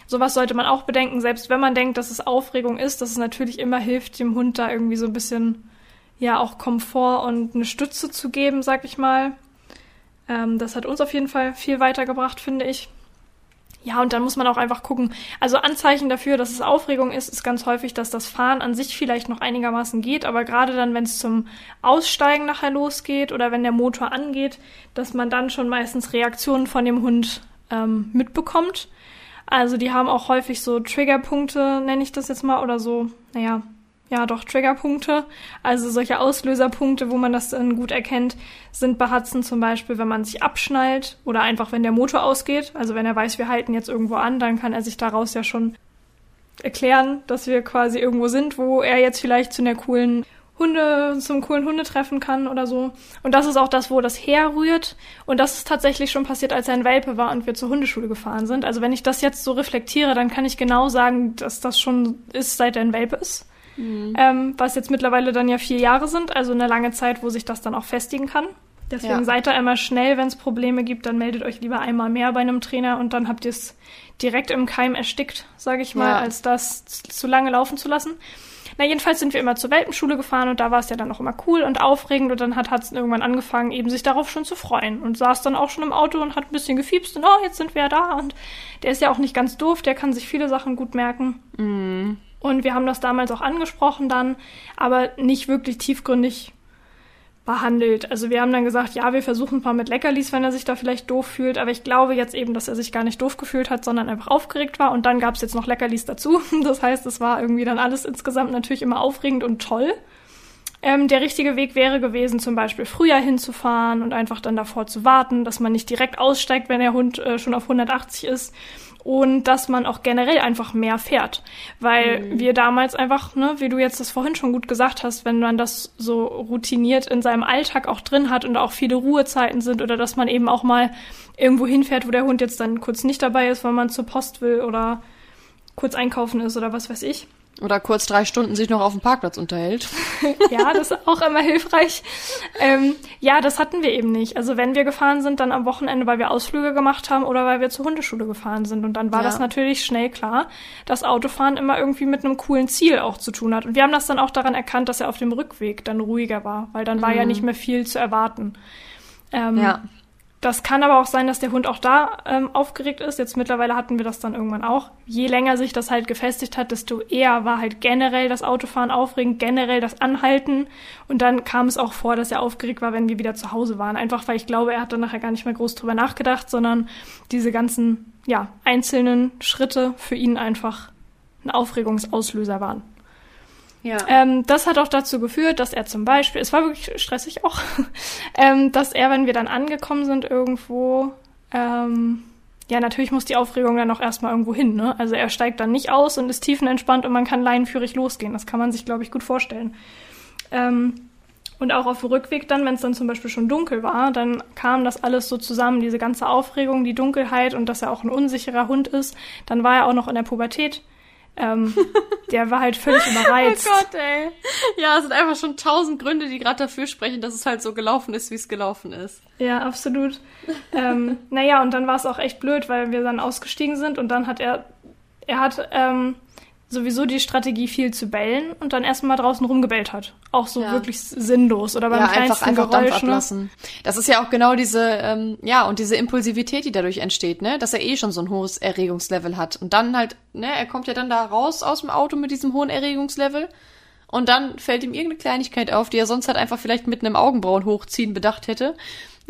Sowas sollte man auch bedenken, selbst wenn man denkt, dass es Aufregung ist, dass es natürlich immer hilft, dem Hund da irgendwie so ein bisschen, ja, auch Komfort und eine Stütze zu geben, sag ich mal. Ähm, das hat uns auf jeden Fall viel weitergebracht, finde ich. Ja, und dann muss man auch einfach gucken. Also Anzeichen dafür, dass es Aufregung ist, ist ganz häufig, dass das Fahren an sich vielleicht noch einigermaßen geht, aber gerade dann, wenn es zum Aussteigen nachher losgeht oder wenn der Motor angeht, dass man dann schon meistens Reaktionen von dem Hund ähm, mitbekommt. Also die haben auch häufig so Triggerpunkte, nenne ich das jetzt mal, oder so, naja, ja doch Triggerpunkte. Also solche Auslöserpunkte, wo man das dann gut erkennt, sind bei Hudson zum Beispiel, wenn man sich abschnallt oder einfach, wenn der Motor ausgeht. Also wenn er weiß, wir halten jetzt irgendwo an, dann kann er sich daraus ja schon erklären, dass wir quasi irgendwo sind, wo er jetzt vielleicht zu einer coolen Hunde, zum coolen Hundetreffen kann oder so. Und das ist auch das, wo das herrührt. Und das ist tatsächlich schon passiert, als er ein Welpe war und wir zur Hundeschule gefahren sind. Also wenn ich das jetzt so reflektiere, dann kann ich genau sagen, dass das schon ist, seit er ein Welpe ist. Mhm. Ähm, was jetzt mittlerweile dann ja vier Jahre sind, also eine lange Zeit, wo sich das dann auch festigen kann. Deswegen ja. seid da immer schnell, wenn es Probleme gibt, dann meldet euch lieber einmal mehr bei einem Trainer und dann habt ihr es direkt im Keim erstickt, sage ich mal, ja. als das zu lange laufen zu lassen. Na, jedenfalls sind wir immer zur Welpenschule gefahren und da war es ja dann auch immer cool und aufregend und dann hat Hudson irgendwann angefangen, eben sich darauf schon zu freuen und saß dann auch schon im Auto und hat ein bisschen gefiebst und oh, jetzt sind wir ja da und der ist ja auch nicht ganz doof, der kann sich viele Sachen gut merken. Mhm. Und wir haben das damals auch angesprochen dann, aber nicht wirklich tiefgründig behandelt. Also wir haben dann gesagt, ja, wir versuchen ein paar mit Leckerlis, wenn er sich da vielleicht doof fühlt. Aber ich glaube jetzt eben, dass er sich gar nicht doof gefühlt hat, sondern einfach aufgeregt war. Und dann gab es jetzt noch Leckerlis dazu. [laughs] Das heißt, es war irgendwie dann alles insgesamt natürlich immer aufregend und toll. Ähm, der richtige Weg wäre gewesen, zum Beispiel früher hinzufahren und einfach dann davor zu warten, dass man nicht direkt aussteigt, wenn der Hund äh, schon auf 180 ist und dass man auch generell einfach mehr fährt. Weil mhm. wir damals einfach, ne, wie du jetzt das vorhin schon gut gesagt hast, wenn man das so routiniert in seinem Alltag auch drin hat und auch viele Ruhezeiten sind oder dass man eben auch mal irgendwo hinfährt, wo der Hund jetzt dann kurz nicht dabei ist, weil man zur Post will oder kurz einkaufen ist oder was weiß ich oder kurz drei Stunden sich noch auf dem Parkplatz unterhält. [laughs] ja, das ist auch immer hilfreich. Ähm, ja, das hatten wir eben nicht. Also wenn wir gefahren sind, dann am Wochenende, weil wir Ausflüge gemacht haben oder weil wir zur Hundeschule gefahren sind. Und dann war ja. das natürlich schnell klar, dass Autofahren immer irgendwie mit einem coolen Ziel auch zu tun hat. Und wir haben das dann auch daran erkannt, dass er auf dem Rückweg dann ruhiger war, weil dann war ja mhm. nicht mehr viel zu erwarten. Ähm, ja. Das kann aber auch sein, dass der Hund auch da ähm, aufgeregt ist. Jetzt mittlerweile hatten wir das dann irgendwann auch. Je länger sich das halt gefestigt hat, desto eher war halt generell das Autofahren aufregend, generell das Anhalten. Und dann kam es auch vor, dass er aufgeregt war, wenn wir wieder zu Hause waren. Einfach weil ich glaube, er hat dann nachher gar nicht mehr groß drüber nachgedacht, sondern diese ganzen, ja, einzelnen Schritte für ihn einfach ein Aufregungsauslöser waren. Ja. Ähm, das hat auch dazu geführt, dass er zum Beispiel, es war wirklich stressig auch, [laughs] ähm, dass er, wenn wir dann angekommen sind irgendwo, ähm, ja, natürlich muss die Aufregung dann auch erstmal irgendwo hin, ne? Also er steigt dann nicht aus und ist tiefenentspannt und man kann leinenführig losgehen. Das kann man sich, glaube ich, gut vorstellen. Ähm, und auch auf dem Rückweg dann, wenn es dann zum Beispiel schon dunkel war, dann kam das alles so zusammen, diese ganze Aufregung, die Dunkelheit und dass er auch ein unsicherer Hund ist. Dann war er auch noch in der Pubertät Ähm, der war halt völlig [laughs] überreizt. Oh Gott, ey. Ja, es sind einfach schon tausend Gründe, die gerade dafür sprechen, dass es halt so gelaufen ist, wie es gelaufen ist. Ja, absolut. ähm, naja, und dann war es auch echt blöd, weil wir dann ausgestiegen sind und dann hat er, er hat ähm, sowieso die Strategie, viel zu bellen und dann erstmal draußen rumgebellt hat. Auch so ja. wirklich sinnlos oder beim ja, kleinsten einfach, einfach Geräusch. Dampf ne? ablassen. Das ist ja auch genau diese, ähm, ja, und diese Impulsivität, die dadurch entsteht, ne? Dass er eh schon so ein hohes Erregungslevel hat. Und dann halt, ne, er kommt ja dann da raus aus dem Auto mit diesem hohen Erregungslevel. Und dann fällt ihm irgendeine Kleinigkeit auf, die er sonst halt einfach vielleicht mit einem Augenbrauen hochziehen bedacht hätte.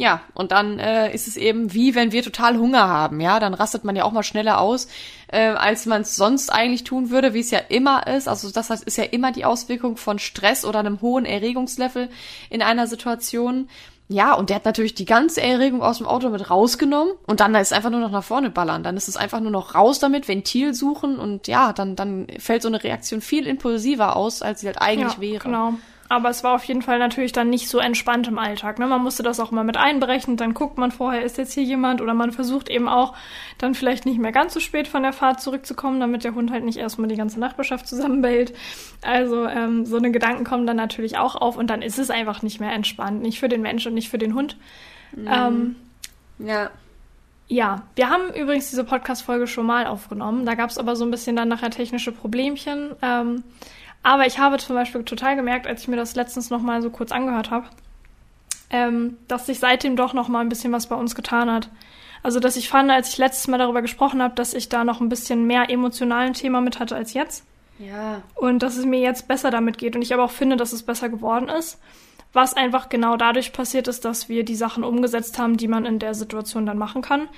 Ja, und dann äh, ist es eben wie wenn wir total Hunger haben, ja, dann rastet man ja auch mal schneller aus, äh, als man es sonst eigentlich tun würde, wie es ja immer ist. Also das heißt, ist ja immer die Auswirkung von Stress oder einem hohen Erregungslevel in einer Situation. Ja, und der hat natürlich die ganze Erregung aus dem Auto mit rausgenommen und dann ist einfach nur noch nach vorne ballern. Dann ist es einfach nur noch raus damit, Ventil suchen und ja, dann, dann fällt so eine Reaktion viel impulsiver aus, als sie halt eigentlich ja, wäre. Genau. Aber es war auf jeden Fall natürlich dann nicht so entspannt im Alltag. Ne? Man musste das auch mal mit einberechnen. Dann guckt man vorher, ist jetzt hier jemand? Oder man versucht eben auch dann vielleicht nicht mehr ganz so spät von der Fahrt zurückzukommen, damit der Hund halt nicht erstmal die ganze Nachbarschaft zusammenbellt. Also ähm, so eine Gedanken kommen dann natürlich auch auf und dann ist es einfach nicht mehr entspannt. Nicht für den Mensch und nicht für den Hund. Mhm. Ähm, ja. Ja, wir haben übrigens diese Podcast-Folge schon mal aufgenommen. Da gab es aber so ein bisschen dann nachher technische Problemchen. Ähm, aber ich habe zum Beispiel total gemerkt, als ich mir das letztens noch mal so kurz angehört habe, ähm, dass sich seitdem doch noch mal ein bisschen was bei uns getan hat. Also, dass ich fand, als ich letztes Mal darüber gesprochen habe, dass ich da noch ein bisschen mehr emotionalen Thema mit hatte als jetzt. Ja. Und dass es mir jetzt besser damit geht. Und ich aber auch finde, dass es besser geworden ist. Was einfach genau dadurch passiert ist, dass wir die Sachen umgesetzt haben, die man in der Situation dann machen kann.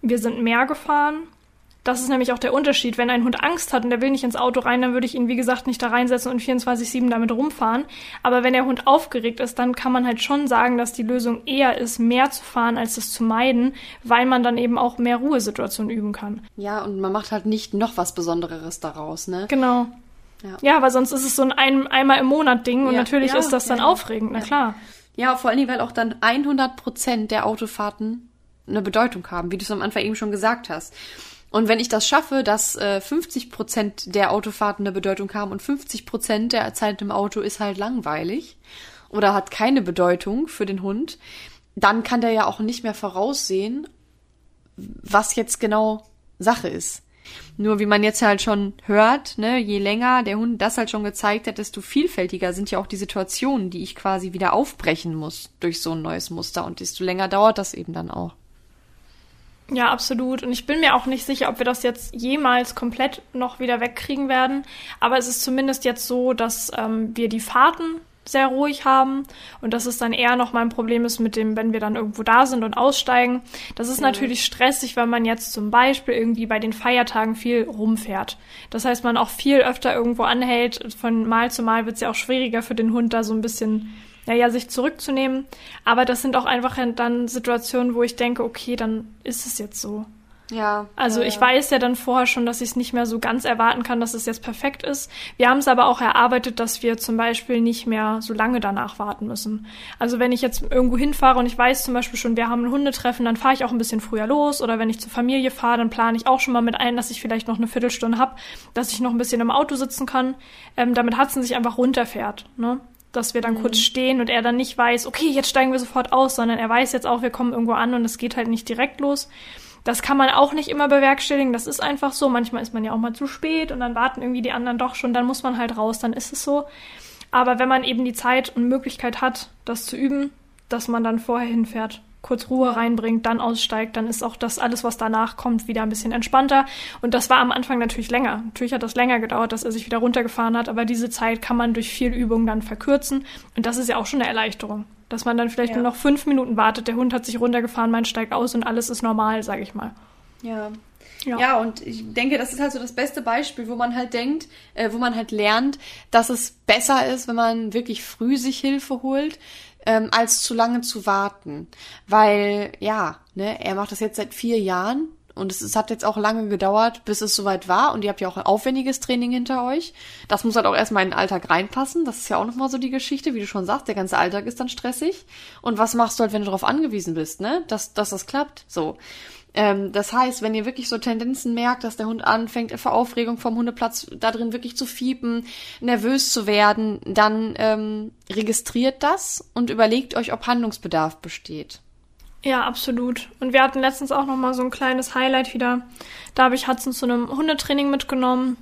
Wir sind mehr gefahren. Das ist nämlich auch der Unterschied. Wenn ein Hund Angst hat und der will nicht ins Auto rein, dann würde ich ihn, wie gesagt, nicht da reinsetzen und 24-7 damit rumfahren. Aber wenn der Hund aufgeregt ist, dann kann man halt schon sagen, dass die Lösung eher ist, mehr zu fahren, als es zu meiden, weil man dann eben auch mehr Ruhesituationen üben kann. Ja, und man macht halt nicht noch was Besondereres daraus, ne? Genau. Ja, ja weil sonst ist es so ein, ein einmal im Monat Ding und ja, natürlich ja, ist das dann aufregend, na klar. Ja, vor allen Dingen, weil auch dann 100 Prozent der Autofahrten eine Bedeutung haben, wie du es am Anfang eben schon gesagt hast. Und wenn ich das schaffe, dass äh, 50 Prozent der Autofahrten eine Bedeutung haben und 50 Prozent der Zeit im Auto ist halt langweilig oder hat keine Bedeutung für den Hund, dann kann der ja auch nicht mehr voraussehen, was jetzt genau Sache ist. Nur wie man jetzt halt schon hört, ne, je länger der Hund das halt schon gezeigt hat, desto vielfältiger sind ja auch die Situationen, die ich quasi wieder aufbrechen muss durch so ein neues Muster und desto länger dauert das eben dann auch. Ja, absolut. Und ich bin mir auch nicht sicher, ob wir das jetzt jemals komplett noch wieder wegkriegen werden. Aber es ist zumindest jetzt so, dass ähm, wir die Fahrten sehr ruhig haben und dass es dann eher noch mal ein Problem ist mit dem, wenn wir dann irgendwo da sind und aussteigen. Das ist mhm. natürlich stressig, wenn man jetzt zum Beispiel irgendwie bei den Feiertagen viel rumfährt. Das heißt, man auch viel öfter irgendwo anhält. Von Mal zu Mal wird es ja auch schwieriger für den Hund, da so ein bisschen ja, ja, sich zurückzunehmen. Aber das sind auch einfach dann Situationen, wo ich denke, okay, dann ist es jetzt so. Ja. Also ja, ich weiß ja dann vorher schon, dass ich es nicht mehr so ganz erwarten kann, dass es jetzt perfekt ist. Wir haben es aber auch erarbeitet, dass wir zum Beispiel nicht mehr so lange danach warten müssen. Also wenn ich jetzt irgendwo hinfahre und ich weiß zum Beispiel schon, wir haben ein Hundetreffen, dann fahre ich auch ein bisschen früher los. Oder wenn ich zur Familie fahre, dann plane ich auch schon mal mit ein, dass ich vielleicht noch eine Viertelstunde habe, dass ich noch ein bisschen im Auto sitzen kann. Ähm, damit Hudson sich einfach runterfährt. Ne? Dass wir dann mhm. kurz stehen und er dann nicht weiß, okay, jetzt steigen wir sofort aus, sondern er weiß jetzt auch, wir kommen irgendwo an und es geht halt nicht direkt los. Das kann man auch nicht immer bewerkstelligen, das ist einfach so. Manchmal ist man ja auch mal zu spät und dann warten irgendwie die anderen doch schon, dann muss man halt raus, dann ist es so. Aber wenn man eben die Zeit und Möglichkeit hat, das zu üben, dass man dann vorher hinfährt kurz Ruhe reinbringt, dann aussteigt, dann ist auch das alles, was danach kommt, wieder ein bisschen entspannter. Und das war am Anfang natürlich länger. Natürlich hat das länger gedauert, dass er sich wieder runtergefahren hat, aber diese Zeit kann man durch viel Übung dann verkürzen. Und das ist ja auch schon eine Erleichterung. Dass man dann vielleicht ja. nur noch fünf Minuten wartet, der Hund hat sich runtergefahren, man steigt aus und alles ist normal, sage ich mal. Ja. Ja. ja, und ich denke, das ist halt so das beste Beispiel, wo man halt denkt, äh, wo man halt lernt, dass es besser ist, wenn man wirklich früh sich Hilfe holt, ähm, als zu lange zu warten. Weil, ja, ne, er macht das jetzt seit vier Jahren und es, es hat jetzt auch lange gedauert, bis es soweit war. Und ihr habt ja auch ein aufwendiges Training hinter euch. Das muss halt auch erstmal in den Alltag reinpassen. Das ist ja auch nochmal so die Geschichte, wie du schon sagst. Der ganze Alltag ist dann stressig. Und was machst du halt, wenn du darauf angewiesen bist, ne? Dass, dass das klappt. So. Ähm, das heißt, wenn ihr wirklich so Tendenzen merkt, dass der Hund anfängt, vor Aufregung vom Hundeplatz da drin wirklich zu fiepen, nervös zu werden, dann ähm, registriert das und überlegt euch, ob Handlungsbedarf besteht. Ja, absolut. Und wir hatten letztens auch noch mal so ein kleines Highlight wieder. Da habe ich Hudson zu einem Hundetraining mitgenommen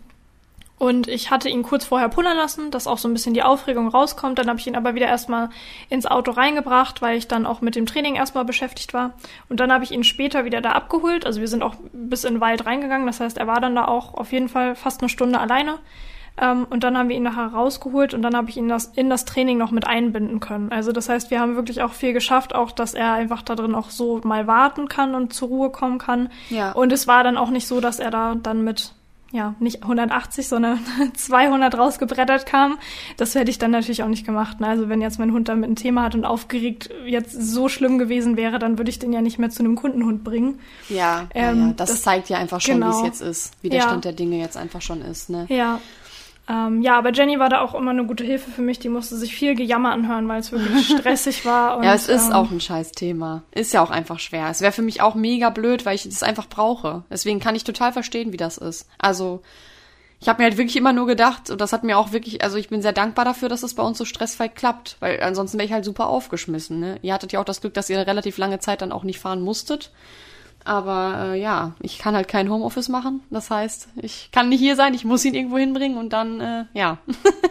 und ich hatte ihn kurz vorher pullern lassen, dass auch so ein bisschen die Aufregung rauskommt. Dann habe ich ihn aber wieder erstmal ins Auto reingebracht, weil ich dann auch mit dem Training erstmal beschäftigt war. Und dann habe ich ihn später wieder da abgeholt. Also wir sind auch bis in den Wald reingegangen. Das heißt, er war dann da auch auf jeden Fall fast eine Stunde alleine. Ähm, und dann haben wir ihn nachher rausgeholt und dann habe ich ihn das, in das Training noch mit einbinden können. Also das heißt, wir haben wirklich auch viel geschafft, auch dass er einfach da drin auch so mal warten kann und zur Ruhe kommen kann. Ja. Und es war dann auch nicht so, dass er da dann mit ja, nicht 180, sondern [laughs] 200 rausgebrettert kam. Das hätte ich dann natürlich auch nicht gemacht. Ne? Also wenn jetzt mein Hund damit ein Thema hat und aufgeregt jetzt so schlimm gewesen wäre, dann würde ich den ja nicht mehr zu einem Kundenhund bringen. Ja, ähm, ja das, das, zeigt ja einfach schon, genau. wie es jetzt ist, wie der ja. Stand der Dinge jetzt einfach schon ist. Ne? Ja, ähm, ja, aber Jenny war da auch immer eine gute Hilfe für mich. Die musste sich viel Gejammer anhören, weil es wirklich [laughs] stressig war. Und, ja, es ist ähm, auch ein scheiß Thema. Ist ja auch einfach schwer. Es wäre für mich auch mega blöd, weil ich das einfach brauche. Deswegen kann ich total verstehen, wie das ist. Also, ich habe mir halt wirklich immer nur gedacht, und das hat mir auch wirklich, also ich bin sehr dankbar dafür, dass das bei uns so stressfrei klappt, weil ansonsten wäre ich halt super aufgeschmissen. Ne? Ihr hattet ja auch das Glück, dass ihr eine relativ lange Zeit dann auch nicht fahren musstet. Aber äh, ja, ich kann halt kein Homeoffice machen. Das heißt, ich kann nicht hier sein, ich muss ihn irgendwo hinbringen und dann, äh, ja,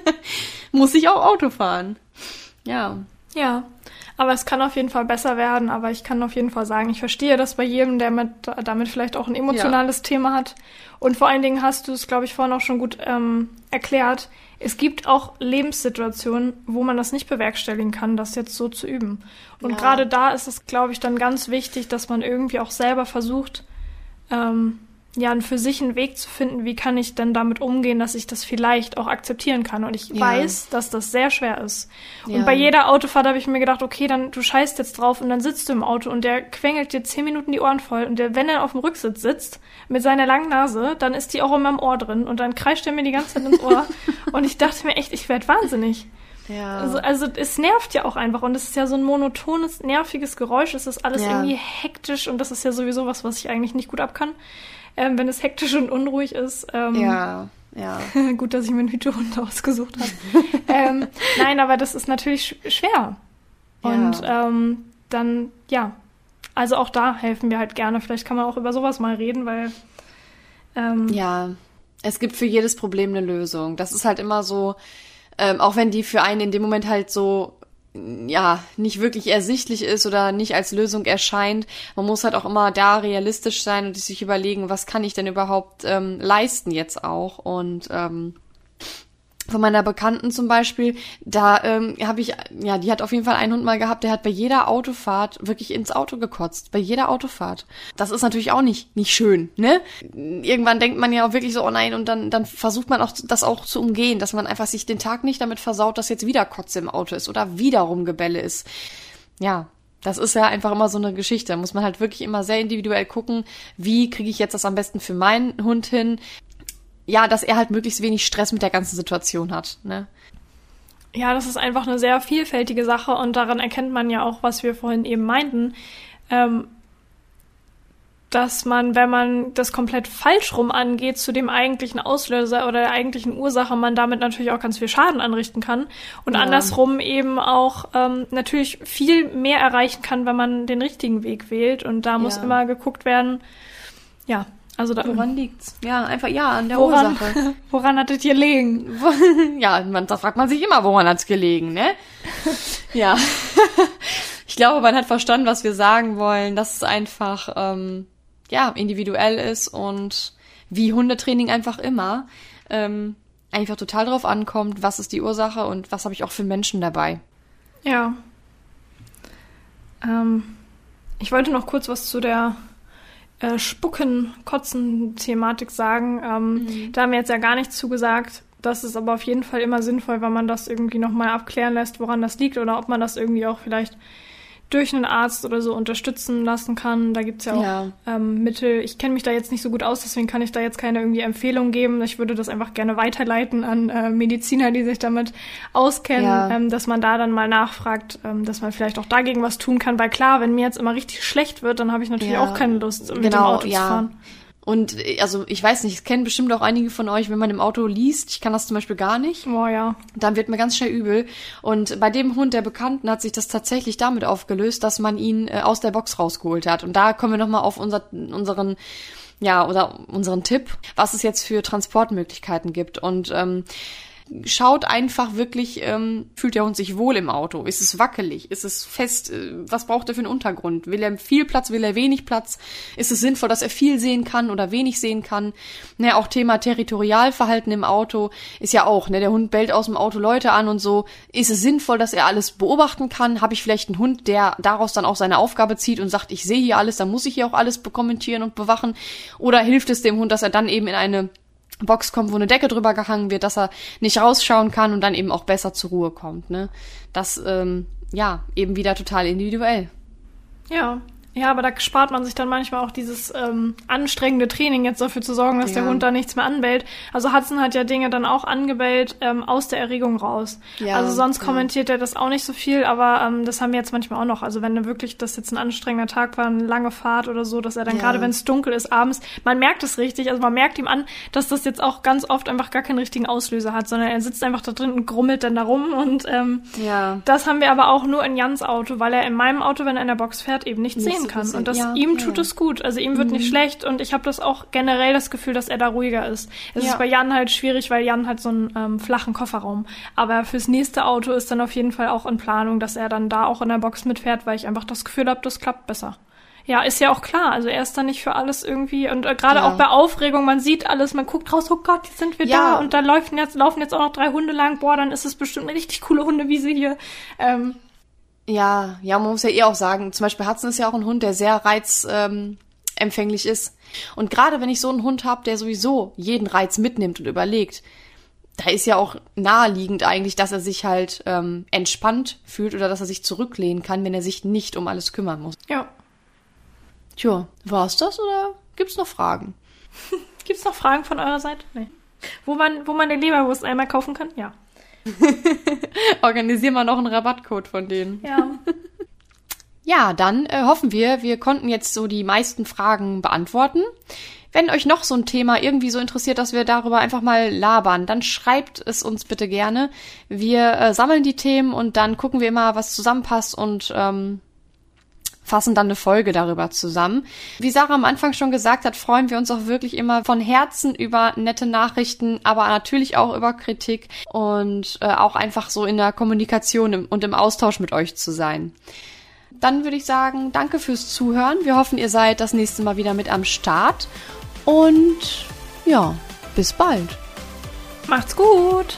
[laughs] muss ich auch Auto fahren. Ja. Ja, aber es kann auf jeden Fall besser werden. Aber ich kann auf jeden Fall sagen, ich verstehe das bei jedem, der mit, damit vielleicht auch ein emotionales ja. Thema hat. Und vor allen Dingen hast du es, glaube ich, vorhin auch schon gut ähm, erklärt es gibt auch Lebenssituationen, wo man das nicht bewerkstelligen kann, das jetzt so zu üben. Und ja. gerade da ist es, glaube ich, dann ganz wichtig, dass man irgendwie auch selber versucht, ähm, ja, für sich einen Weg zu finden, wie kann ich denn damit umgehen, dass ich das vielleicht auch akzeptieren kann. Und ich ja. weiß, dass das sehr schwer ist. Ja. Und bei jeder Autofahrt habe ich mir gedacht, okay, dann du scheißt jetzt drauf und dann sitzt du im Auto und der quengelt dir zehn Minuten die Ohren voll und der, wenn er auf dem Rücksitz sitzt, mit seiner langen Nase, dann ist die auch in meinem Ohr drin und dann kreischt er mir die ganze Zeit ins Ohr. [laughs] und ich dachte mir echt, ich werde wahnsinnig. Ja. Also, also es nervt ja auch einfach und es ist ja so ein monotones, nerviges Geräusch. Es ist alles ja. irgendwie hektisch und das ist ja sowieso was, was ich eigentlich nicht gut ab kann ähm, wenn es hektisch und unruhig ist. Ähm, ja, [laughs] ja. gut, dass ich mir einen Hütehund ausgesucht habe. [laughs] ähm, nein, aber das ist natürlich sch schwer. Und ja. ähm, dann, ja, also auch da helfen wir halt gerne. Vielleicht kann man auch über sowas mal reden, weil. Ähm, ja, es gibt für jedes Problem eine Lösung. Das ist halt immer so, ähm, auch wenn die für einen in dem Moment halt so ja, nicht wirklich ersichtlich ist oder nicht als Lösung erscheint. Man muss halt auch immer da realistisch sein und sich überlegen, was kann ich denn überhaupt ähm, leisten jetzt auch. Und ähm, von meiner Bekannten zum Beispiel, da ähm, habe ich, ja, die hat auf jeden Fall einen Hund mal gehabt, der hat bei jeder Autofahrt wirklich ins Auto gekotzt. Bei jeder Autofahrt. Das ist natürlich auch nicht, nicht schön, ne? Irgendwann denkt man ja auch wirklich so, oh nein, und dann, dann versucht man auch das auch zu umgehen, dass man einfach sich den Tag nicht damit versaut, dass jetzt wieder Kotze im Auto ist oder wieder Rumgebelle ist. Ja, das ist ja einfach immer so eine Geschichte. Da muss man halt wirklich immer sehr individuell gucken, wie kriege ich jetzt das am besten für meinen Hund hin? Ja, dass er halt möglichst wenig Stress mit der ganzen Situation hat. Ne? Ja, das ist einfach eine sehr vielfältige Sache und daran erkennt man ja auch, was wir vorhin eben meinten, ähm, dass man, wenn man das komplett falsch rum angeht zu dem eigentlichen Auslöser oder der eigentlichen Ursache, man damit natürlich auch ganz viel Schaden anrichten kann und ja. andersrum eben auch ähm, natürlich viel mehr erreichen kann, wenn man den richtigen Weg wählt und da muss ja. immer geguckt werden, ja, also da, woran liegt's? Ja, einfach ja, an der woran, Ursache. [laughs] woran hat es gelegen? [laughs] ja, man, da fragt man sich immer, woran hat's gelegen, ne? [laughs] ja. ich glaube, man hat verstanden, was wir sagen wollen, dass es einfach ähm, ja individuell ist und wie Hundetraining einfach immer ähm, einfach total drauf ankommt, was ist die Ursache und was habe ich auch für Menschen dabei. Ja. Ähm, ich wollte noch kurz was zu der äh, Spucken, Kotzen-Thematik sagen. Ähm, mhm. Da haben wir jetzt ja gar nichts zugesagt. Das ist aber auf jeden Fall immer sinnvoll, wenn man das irgendwie nochmal abklären lässt, woran das liegt oder ob man das irgendwie auch vielleicht durch einen Arzt oder so unterstützen lassen kann. Da gibt's ja auch Ja. Ähm, Mittel. Ich kenne mich da jetzt nicht so gut aus, deswegen kann ich da jetzt keine irgendwie Empfehlung geben. Ich würde das einfach gerne weiterleiten an äh, Mediziner, die sich damit auskennen, Ja. ähm, dass man da dann mal nachfragt, ähm, dass man vielleicht auch dagegen was tun kann. Weil klar, wenn mir jetzt immer richtig schlecht wird, dann habe ich natürlich Ja. auch keine Lust, mit dem Genau, Auto ja. zu fahren. Und also ich weiß nicht, es kennen bestimmt auch einige von euch, wenn man im Auto liest. Ich kann das zum Beispiel gar nicht. Boah, ja. Dann wird mir ganz schnell übel. Und bei dem Hund der Bekannten hat sich das tatsächlich damit aufgelöst, dass man ihn äh, aus der Box rausgeholt hat. Und da kommen wir nochmal auf unser, unseren, ja, oder unseren Tipp, was es jetzt für Transportmöglichkeiten gibt. Und ähm, schaut einfach wirklich, ähm, fühlt der Hund sich wohl im Auto? Ist es wackelig? Ist es fest? Äh, Was braucht er für einen Untergrund? Will er viel Platz? Will er wenig Platz? Ist es sinnvoll, dass er viel sehen kann oder wenig sehen kann? Ne, auch Thema Territorialverhalten im Auto ist ja auch, ne, der Hund bellt aus dem Auto Leute an und so. Ist es sinnvoll, dass er alles beobachten kann? Habe ich vielleicht einen Hund, der daraus dann auch seine Aufgabe zieht und sagt, ich sehe hier alles, dann muss ich hier auch alles kommentieren und bewachen? Oder hilft es dem Hund, dass er dann eben in eine Box kommt, wo eine Decke drüber gehangen wird, dass er nicht rausschauen kann und dann eben auch besser zur Ruhe kommt. Ne? Das, ähm, ja, eben wieder total individuell. Ja. Ja, aber da spart man sich dann manchmal auch dieses ähm, anstrengende Training, jetzt dafür zu sorgen, dass Ja. der Hund da nichts mehr anbellt. Also Hudson hat ja Dinge dann auch angebellt ähm, aus der Erregung raus. Ja, also sonst ja. kommentiert er das auch nicht so viel, aber ähm, das haben wir jetzt manchmal auch noch. Also wenn wirklich das jetzt ein anstrengender Tag war, eine lange Fahrt oder so, dass er dann gerade, wenn es dunkel ist, abends, man merkt es richtig, also man merkt ihm an, dass das jetzt auch ganz oft einfach gar keinen richtigen Auslöser hat, sondern er sitzt einfach da drin und grummelt dann da rum und ähm, Ja. das haben wir aber auch nur in Jans Auto, weil er in meinem Auto, wenn er in der Box fährt, eben nicht Nicht sehen so kann. gut Und das. Ja, ihm tut ja. es gut. Also ihm wird nicht schlecht und ich habe das auch generell das Gefühl, dass er da ruhiger ist. Es Ja. ist bei Jan halt schwierig, weil Jan hat so einen ähm, flachen Kofferraum. Aber fürs nächste Auto ist dann auf jeden Fall auch in Planung, dass er dann da auch in der Box mitfährt, weil ich einfach das Gefühl habe, das klappt besser. Ja, ist ja auch klar. Also er ist dann nicht für alles irgendwie und äh, gerade Ja. auch bei Aufregung, man sieht alles, man guckt raus, oh Gott, jetzt sind wir Ja. da und da laufen jetzt, laufen jetzt auch noch drei Hunde lang. Boah, dann ist es bestimmt eine richtig coole Hundewiese hier. Ähm, Ja, ja, man muss ja eh auch sagen, zum Beispiel Hudson ist ja auch ein Hund, der sehr reizempfänglich ähm, ist. Und gerade wenn ich so einen Hund habe, der sowieso jeden Reiz mitnimmt und überlegt, da ist ja auch naheliegend eigentlich, dass er sich halt ähm, entspannt fühlt oder dass er sich zurücklehnen kann, wenn er sich nicht um alles kümmern muss. ja. Tja, war's das oder gibt's noch Fragen? [laughs] Gibt's noch Fragen von eurer Seite? Nee. Wo man, wo man den Leberwurst einmal kaufen kann? Ja. [laughs] Organisieren wir noch einen Rabattcode von denen. Ja. [laughs] Ja, dann äh, hoffen wir, wir konnten jetzt so die meisten Fragen beantworten. Wenn euch noch so ein Thema irgendwie so interessiert, dass wir darüber einfach mal labern, dann schreibt es uns bitte gerne. Wir äh, sammeln die Themen und dann gucken wir immer, was zusammenpasst und ähm, fassen dann eine Folge darüber zusammen. Wie Sarah am Anfang schon gesagt hat, freuen wir uns auch wirklich immer von Herzen über nette Nachrichten, aber natürlich auch über Kritik und äh, auch einfach so in der Kommunikation im, und im Austausch mit euch zu sein. Dann würde ich sagen, danke fürs Zuhören. Wir hoffen, ihr seid das nächste Mal wieder mit am Start. Und ja, bis bald. Macht's gut.